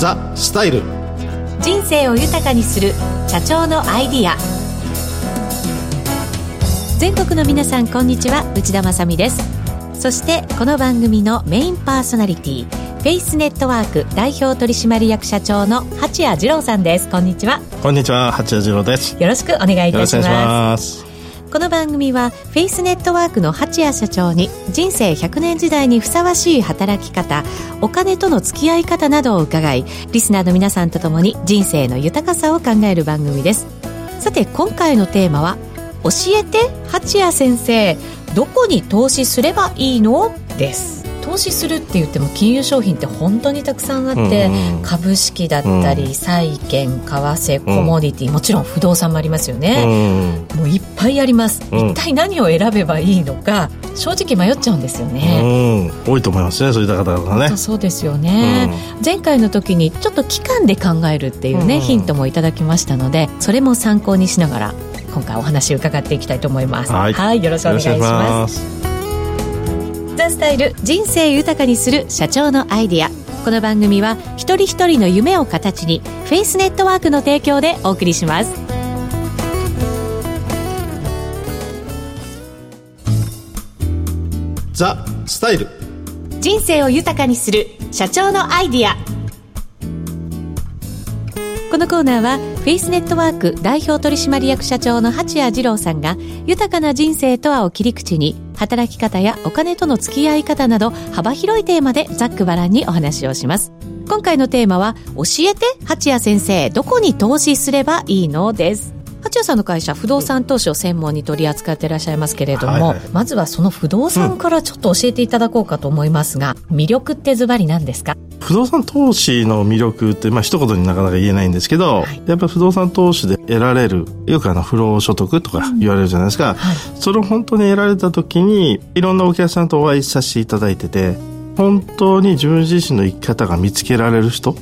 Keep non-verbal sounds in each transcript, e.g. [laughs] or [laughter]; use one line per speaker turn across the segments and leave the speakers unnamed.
ザ・スタイル。
人生を豊かにする社長のアイディア。全国の皆さんこんにちは。内田まさです。そしてこの番組のメインパーソナリティフェイスネットワーク代表取締役社長の八谷二郎さんです。こんにちは。
こんにちは。八谷二郎です。
よろしくお願いいたし
ます
この番組はフェイスネットワークの八谷社長に人生100年時代にふさわしい働き方お金との付き合い方などを伺いリスナーの皆さんと共に人生の豊かさを考える番組です。さて今回のテーマは教えて八谷先生どこに投資すればいいの？です。投資するって言っても金融商品って本当にたくさんあって、うんうん、株式だったり、債券為替コモディティ、うん、もちろん不動産もありますよね、うん、もういっぱいあります、うん、一体何を選べばいいのか正直迷っちゃうんですよね、
多いと思いますねそういった方々ね。
そうですよね、前回の時にちょっと期間で考えるっていうね、ヒントもいただきましたのでそれも参考にしながら今回お話を伺っていきたいと思います。はい、はい、よろしくお願いしますザスタイル人生豊かにする社長のアイディア。この番組は一人一人の夢を形にフェイスネットワークの提供でお送りします。
ザ・スタイル。
人生を豊かにする社長のアイディア。このコーナーはフェイスネットワーク代表取締役社長の八谷二郎さんが豊かな人生とはを切り口に働き方やお金との付き合い方など幅広いテーマでざっくばらんにお話をします。今回のテーマは教えて八谷先生どこに投資すればいいの？です。八谷さんの会社不動産投資を専門に取り扱っていらっしゃいますけれども、はいはい、まずはその不動産からちょっと教えていただこうかと思いますが、うん、魅力ってズバリ何ですか？
不動産投資の魅力って、まあ一言になかなか言えないんですけど、はい、やっぱり不動産投資で得られる、よくあの不労所得とか言われるじゃないですか、うんはい、それを本当に得られた時に、いろんなお客さんとお会いさせていただいてて、本当に自分自身の生き方が見つけられる人っ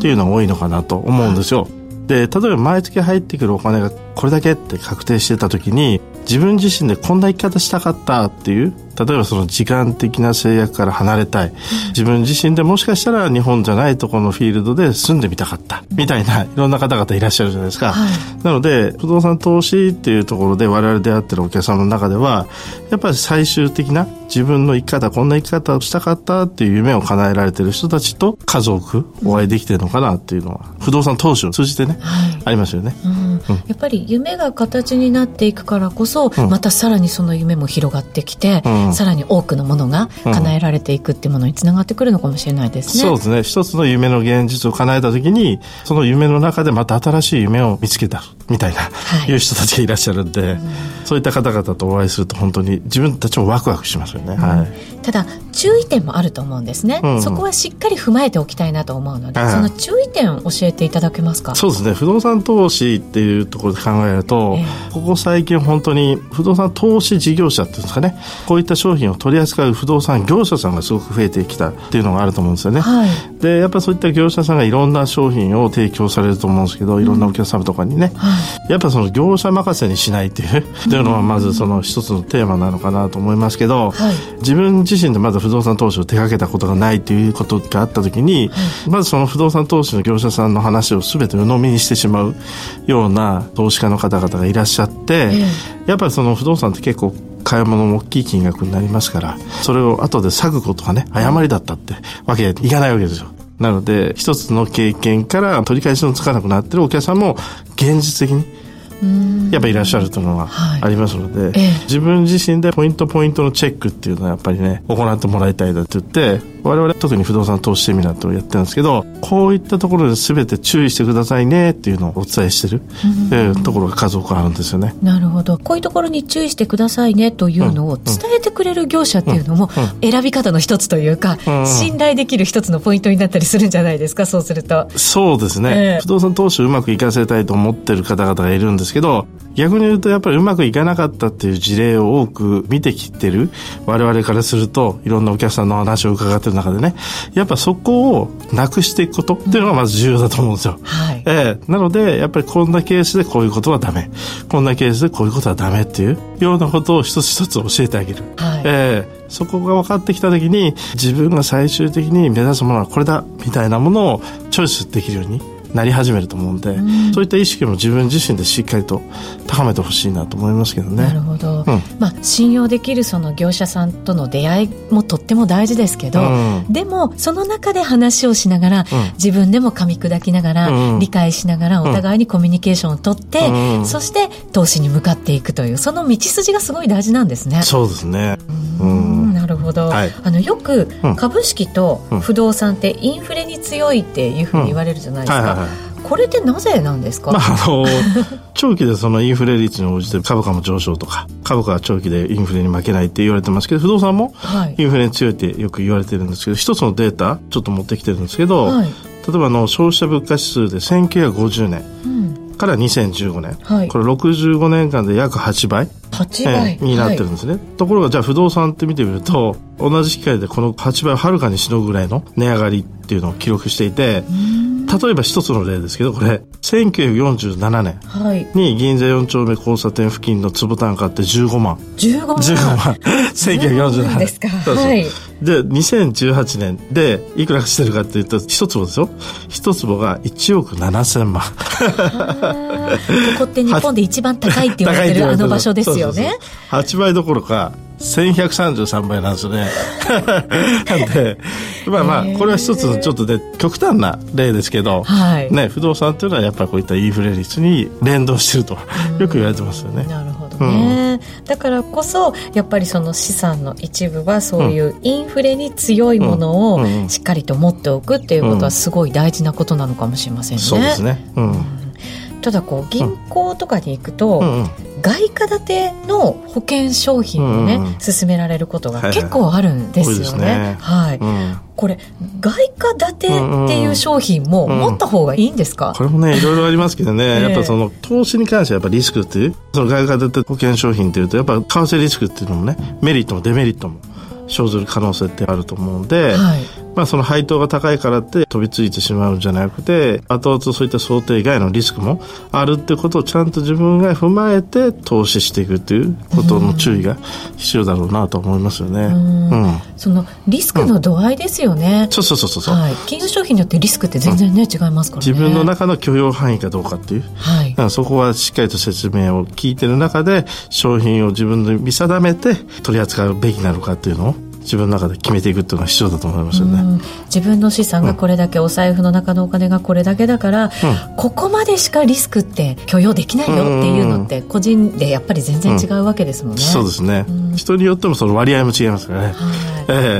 ていうのが多いのかなと思うんですよ。で、例えば毎月入ってくるお金がこれだけって確定してた時に、自分自身でこんな生き方したかったっていう例えばその時間的な制約から離れたい、自分自身でもしかしたら日本じゃないところのフィールドで住んでみたかった。みたいない。ろんな方々いらっしゃるじゃないですか、はい、なので不動産投資っていうところで我々出会ってるお客さんの中ではやっぱり最終的な自分の生き方こんな生き方をしたかったっていう夢を叶えられてる人たちと数多くお会いできてるのかなっていうのは不動産投資を通じてね、はい、ありますよね、
うん、やっぱり夢が形になっていくからこそ、またさらにその夢も広がってきて、うん。さらに多くのものが叶えられていくっていうものにつながってくるのかもしれないです
ね。そうですね。一つの夢の現実を叶えた時に、その夢の中でまた新しい夢を見つけたみたいな、はい、いう人たちがいらっしゃるんで、うん、そういった方々とお会いすると本当に自分たちもワクワクしますよね。うん、はい。
ただ、注意点もあると思うんです。ね、うん、そこはしっかり踏まえておきたいなと思うので、その注意点を教えていただけますか？
そうですね。不動産投資っていうところで考えると、えー、ここ最近本当に不動産投資事業者っていうんですかね、こういった商品を取り扱う不動産業者さんがすごく増えてきたっていうのがあると思うんですよね。はい、で、やっぱりそういった業者さんがいろんな商品を提供されると思うんですけど、いろんなお客様とかにね、うん、やっぱその業者任せにしないっていう、っていうのはまずその一つのテーマなのかなと思いますけど、はい、自分自身でまず不動産投資を手掛けたことがないということがあった時に、はい、まずその不動産投資の業者さんの話を全て鵜呑みにしてしまうような投資家の方々がいらっしゃって、えー、やっぱりその不動産って結構買い物も大きい金額になりますから、それを後で削ぐことがね、誤りだったってわけにいかないわけですよ。なので、一つの経験から取り返しのつかなくなってるお客さんも現実的にやっぱいらっしゃるというのはありますので、はいええ、自分自身でポイントポイントのチェックっていうのはやっぱりね行ってもらいたいだって言って我々特に不動産投資セミナーとやってるんですけどこういったところで全て注意してくださいねっていうのをお伝えしてる、うん、ところが数多くあるんですよね。
なるほど。こういうところに注意してくださいねというのを伝えてくれる業者っていうのも選び方の一つというか、信頼できる一つのポイントになったりするんじゃないですか？そうすると。
そうですね、えー、不動産投資をうまくいかせたいと思ってる方々がいるんですけど逆に言うとやっぱりうまくいかなかったっていう事例を多く見てきてる我々からするといろんなお客さんの話を伺ってるる中でね、やっぱそこをなくしていくことっていうのがまず重要だと思うんですよ。はい。ええー、なので、やっぱりこんなケースでこういうことはダメ。こんなケースでこういうことはダメっていうようなことを一つ一つ教えてあげる。はい。ええー、そこが分かってきた時に、自分が最終的に目指すものはこれだ、みたいなものをチョイスできるようになり始めると思うんで、うん、そういった意識も自分自身でしっかりと高めてほしいなと思いますけどね。
なるほど、うん、まあ、信用できるその業者さんとの出会いもとっても大事ですけど、うん、でもその中で話をしながら、自分でも噛み砕きながら、理解しながらお互いにコミュニケーションをとって、そして投資に向かっていくというその道筋がすごい大事なんですね。
そうですね、
うんど、はい、あのよく株式と不動産ってインフレに強いっていうふうに言われるじゃないですか、これってなぜなんですか、まあ、あの [laughs]
長期でそのインフレ率に応じて株価も上昇とか株価は長期でインフレに負けないって言われてますけど不動産もインフレに強いってよく言われてるんですけど、はい、一つのデータちょっと持ってきてるんですけど、はい、例えばあの消費者物価指数で1950年、から2015年、はい、これ65年間で約8倍。
8倍、
になってるんですね、はい、ところがじゃあ不動産って見てみると同じ機会でこの8倍をはるかにしのぐぐらいの値上がりっていうのを記録していて例えば一つの例ですけどこれ1947年に銀座4丁目交差点付近の坪単価って15万。
15万。15万。[laughs] 1947年ですか。はい。
で2018年。でいくらしてるかっていうと一坪ですよ。一坪が1億7000万。
ここって日本で一番高いって言われてるあの場所ですよね。
そう8倍どころか1133倍なんですよね。[laughs] なんで、まあまあ、これは一つちょっとね、極端な例ですけど、はい、ね、不動産っていうのはやっぱりこういったインフレ率に連動してると、よく言われてますよね。
なるほどね、うん、だからこそ、やっぱりその資産の一部はそういうインフレに強いものをしっかりと持っておくっていうことはすごい大事なことなのかもしれませんね。
そうですね。うん。
ただこう銀行とかに行くと、うんうん外貨建ての保険商品をね、うん、勧められることが結構あるんですよね。はい、ね。はい。うん、これ外貨建てっていう商品も持った方がいいんですか、
うん、これもねいろいろありますけどね、[laughs] やっぱその投資に関してはやっぱリスクっていうその外貨建て保険商品っていうとやっぱ為替リスクっていうのもねメリットもデメリットも生ずる可能性ってあると思うんで、はい、まあその配当が高いからって飛びついてしまうんじゃなくて、後々そういった想定外のリスクもあるってことをちゃんと自分が踏まえて投資していくっていうことの注意が必要だろうなと思いますよね。うん。
うん、そのリスクの度合いですよね。
うん、そうそうそうそう。はい。
金融商品によってリスクって全然ね、違いますからね。
自分の中の許容範囲かどうかっていう。はい。そこはしっかりと説明を聞いてる中で、商品を自分で見定めて取り扱うべきなのかっていうのを自分の中で決めていくっていうのは必要だと思いますよね。
自分の資産がこれだけ、うん、お財布の中のお金がこれだけだから、うん、ここまでしかリスクって許容できないよっていうのって個人でやっぱり全然違うわけですもんね。
うん、そうですね、人によってもその割合も違いますからね。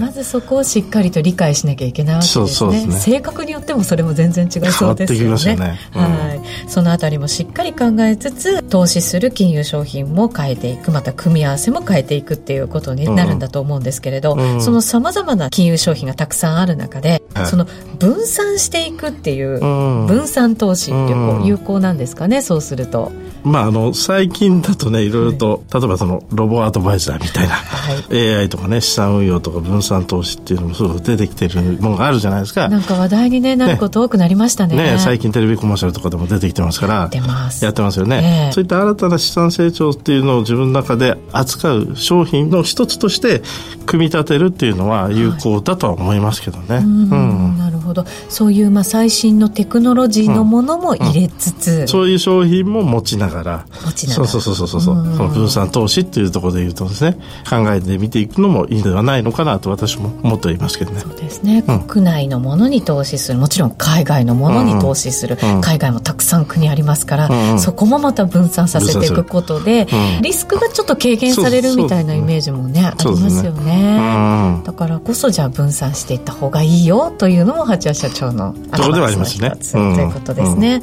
まずそこをしっかりと理解しなきゃいけないわけですね。そうですね性格によってもそれも全然違うそうですよね。よねはい。そのあたりもしっかり考えつつ投資する金融商品も変えていくまた組み合わせも変えていくっていうことになるんだと思うんですけれど、そのさまざまな金融商品がたくさんある中で、はい、その分散していくっていう、分散投資ってこう有効なんですかね、そうすると。
まあ、あの最近だとねいろいろと、はい、例えばそのロボアドバイザーみたいな、はい、AI とかね資産運用とか分散投資っていうのもすごく出てきてるものがあるじゃないですか。
なんか話題に、ね、なること多くなりましたね。
ね最近テレビコマーシャルとかでも出てきてますからやってます。やってますよね、えー、そういった新たな資産成長っていうのを自分の中で扱う商品の一つとして組み立てるっていうのは有効だとは思いますけどね、はい、う
ん、なるほど。そういうまあ最新のテクノロジーのものも入れつつ、うんうん、
そういう商品も持ちながら。持ちながら。そうそうそうそうそう、うん、その分散投資っていうところで言うとですね考えてみていくのもいいのではないのかなと私も思っておりますけどね。
そうですね、うん、国内のものに投資する。もちろん海外のものに投資する、うん、海外もたくさん国ありますから、うん、そこもまた分散させていくことで、リスクがちょっと軽減されるみたいなイメージもねありますよね、ね、だからこそじゃあ分散していった方がいいよというのも八谷社長のアドバイスの一つ、ね、ということですね、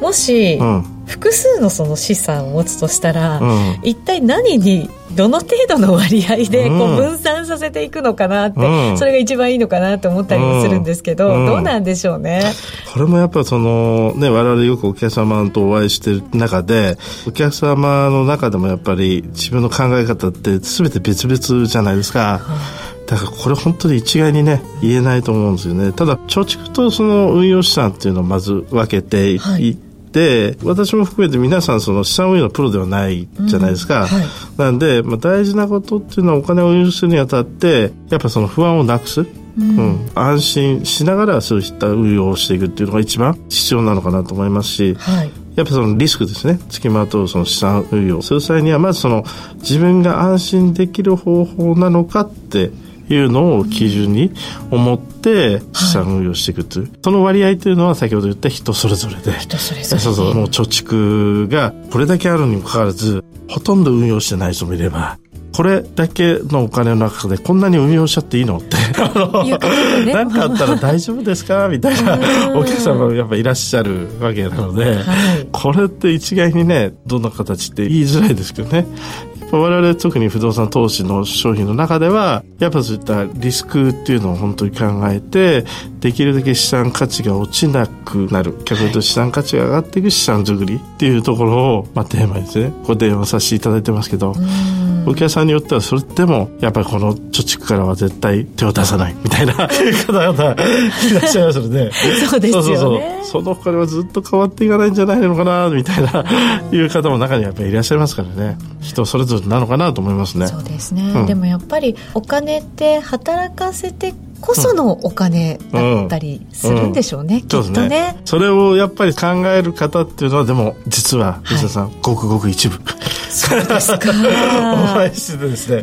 もし、複数のその資産を持つとしたら、うん、一体何にどの程度の割合でこう分散させていくのかなって、うん、それが一番いいのかなと思ったりもするんですけど、うん、どうなんでしょうね？
これもやっぱそのね我々よくお客様とお会いしてる中でお客様の中でもやっぱり自分の考え方って全て別々じゃないですか。だからこれ本当に一概にね言えないと思うんですよね。ただ貯蓄とその運用資産っていうのをまず分けてい。って、はい私も含めて皆さんその資産運用のプロではないじゃないですか。うんはい、なんで、まあ、大事なことっていうのはお金を運用するにあたって、やっぱその不安をなくす。うん、うん、安心しながらそういった運用をしていくっていうのが一番必要なのかなと思いますし、はい、やっぱそのリスクですね。付きまとうその資産運用する際にはまずその自分が安心できる方法なのかっていうのを基準に思って資産運用していくという、はい、その割合というのは先ほど言った人それぞれで。
人それぞれ。
そうそうもう貯蓄がこれだけあるにもかかわらずほとんど運用してない人もいればこれだけのお金の中でこんなに運用しちゃっていいのって。何、[laughs] かあったら大丈夫ですか？みたいな。お客様もやっぱいらっしゃるわけなので、はい、これって一概にねどんな形って言いづらいですけどね我々特に不動産投資の商品の中ではやっぱそういったリスクっていうのを本当に考えてできるだけ資産価値が落ちなくなる。逆に言うと資産価値が上がっていく資産作りっていうところを、まあ、テーマにですねご電話させていただいてますけど。お客さんによってはそれでもやっぱりこの貯蓄からは絶対手を出さないみたいな方々いらっしゃいますので
そうですよね。[laughs] そうそうそう。
そのお金はずっと変わっていかないんじゃないのかなみたいないう方も中にはやっぱりいらっしゃいますからね。人それぞれなのかなと思いますね。
そうですね、うん、でもやっぱりお金って働かせてこそのお金だったりするんでしょうね、うん。うん、きっとね、ね、
それをやっぱり考える方っていうのはでも実は藤田さん、はい、ごくごく一部
そうですか。
お会いしてですね、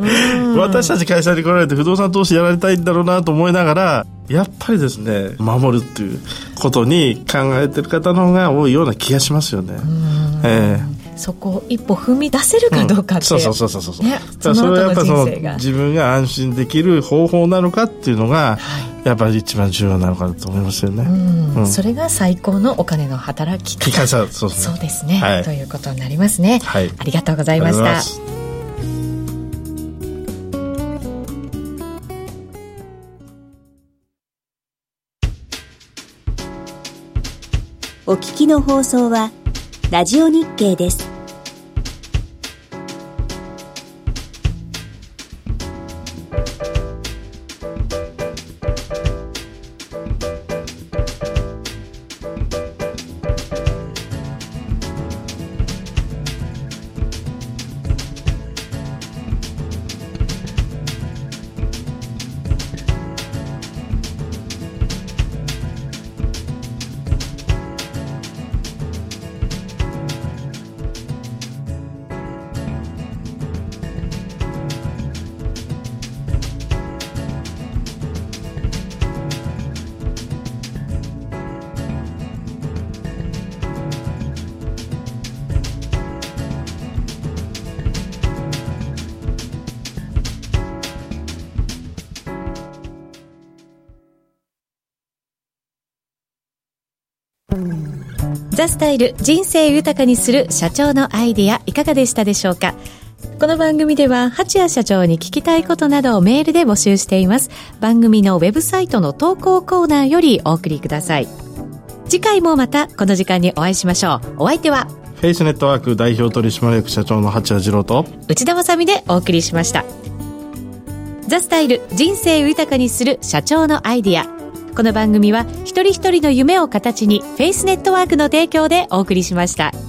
私たち会社に来られて不動産投資やられたいんだろうなと思いながらやっぱりですね守るっていうことに考えてる方の方が多いような気がしますよね。
えーそこを一歩踏み出せるかどうかって、うん、
そうそうそうそう。そう、ね、それはやっぱその自分が安心できる方法なのかっていうのが、はい、やっぱり一番重要なのかなと思いますよね、
うん、それが最高のお金の働き方。そうですね。そうですね、はい、ということになりますね、はい、ありがとうございました。
お聞きの放送はラジオ日経です。
ザスタイル人生豊かにする社長のアイディアいかがでしたでしょうか？この番組では八谷社長に聞きたいことなどをメールで募集しています。番組のウェブサイトの投稿コーナーよりお送りください。次回もまたこの時間にお会いしましょう。お相手は
フェイスネットワーク代表取締役社長の八谷次郎と
内田まさでお送りしました。ザスタイル人生豊かにする社長のアイディアこの番組は一人一人の夢を形にフェイスネットワークの提供でお送りしました。